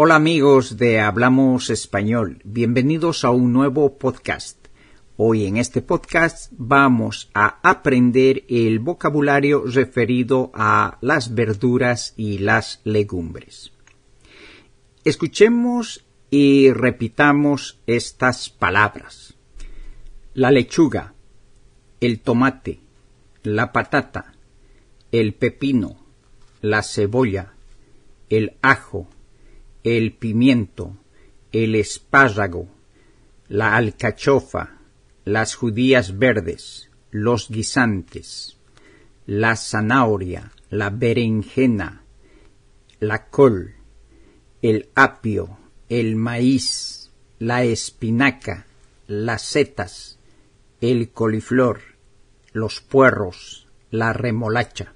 Hola amigos de Hablamos Español, bienvenidos a un nuevo podcast. Hoy en este podcast vamos a aprender el vocabulario referido a las verduras y las legumbres. Escuchemos y repitamos estas palabras. La lechuga, el tomate, la patata, el pepino, la cebolla, el ajo, el pimiento, el espárrago, la alcachofa, las judías verdes, los guisantes, la zanahoria, la berenjena, la col, el apio, el maíz, la espinaca, las setas, el coliflor, los puerros, la remolacha.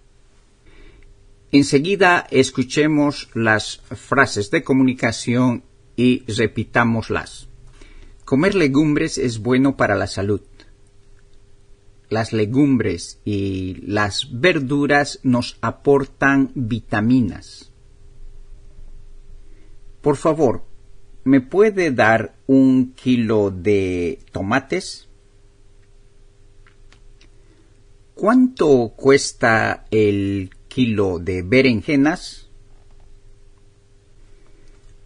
Enseguida escuchemos las frases de comunicación y repitámoslas. Comer legumbres es bueno para la salud. Las legumbres y las verduras nos aportan vitaminas. Por favor, ¿me puede dar un kilo de tomates? ¿Cuánto cuesta el kilo de berenjenas.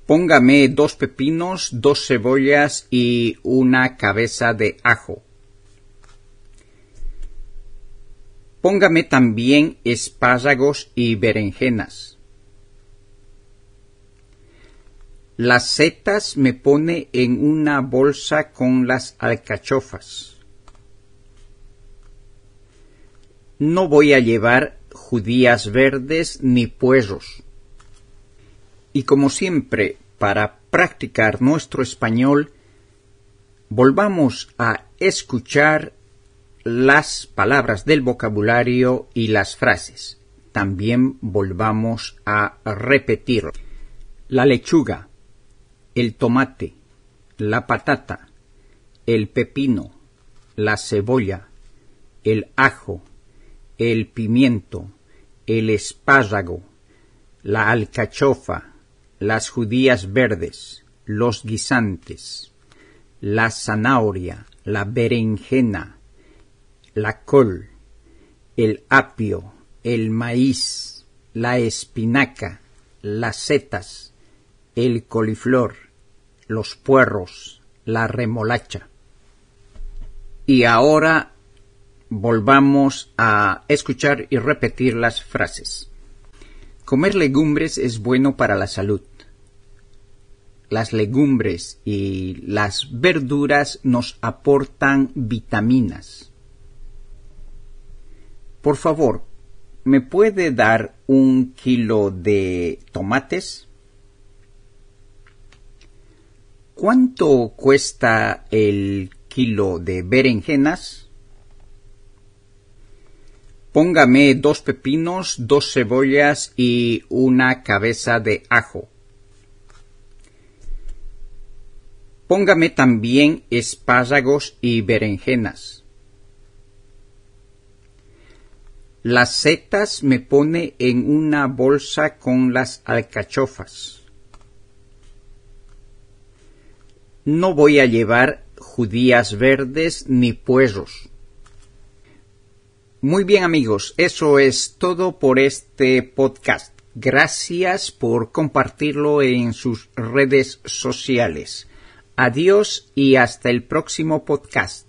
Póngame dos pepinos, dos cebollas y una cabeza de ajo. Póngame también espárragos y berenjenas. Las setas me pone en una bolsa con las alcachofas. No voy a llevar judías verdes ni puerros. Y como siempre, para practicar nuestro español, volvamos a escuchar las palabras del vocabulario y las frases. También volvamos a repetir la lechuga, el tomate, la patata, el pepino, la cebolla, el ajo, el pimiento, el espárrago, la alcachofa, las judías verdes, los guisantes, la zanahoria, la berenjena, la col, el apio, el maíz, la espinaca, las setas, el coliflor, los puerros, la remolacha. Y ahora volvamos a escuchar y repetir las frases. Comer legumbres es bueno para la salud. Las legumbres y las verduras nos aportan vitaminas. Por favor, ¿me puede dar un kilo de tomates? ¿Cuánto cuesta el kilo de berenjenas? Póngame dos pepinos, dos cebollas y una cabeza de ajo. Póngame también espárragos y berenjenas. Las setas me pone en una bolsa con las alcachofas. No voy a llevar judías verdes ni puerros. Muy bien amigos, eso es todo por este podcast. Gracias por compartirlo en sus redes sociales. Adiós y hasta el próximo podcast.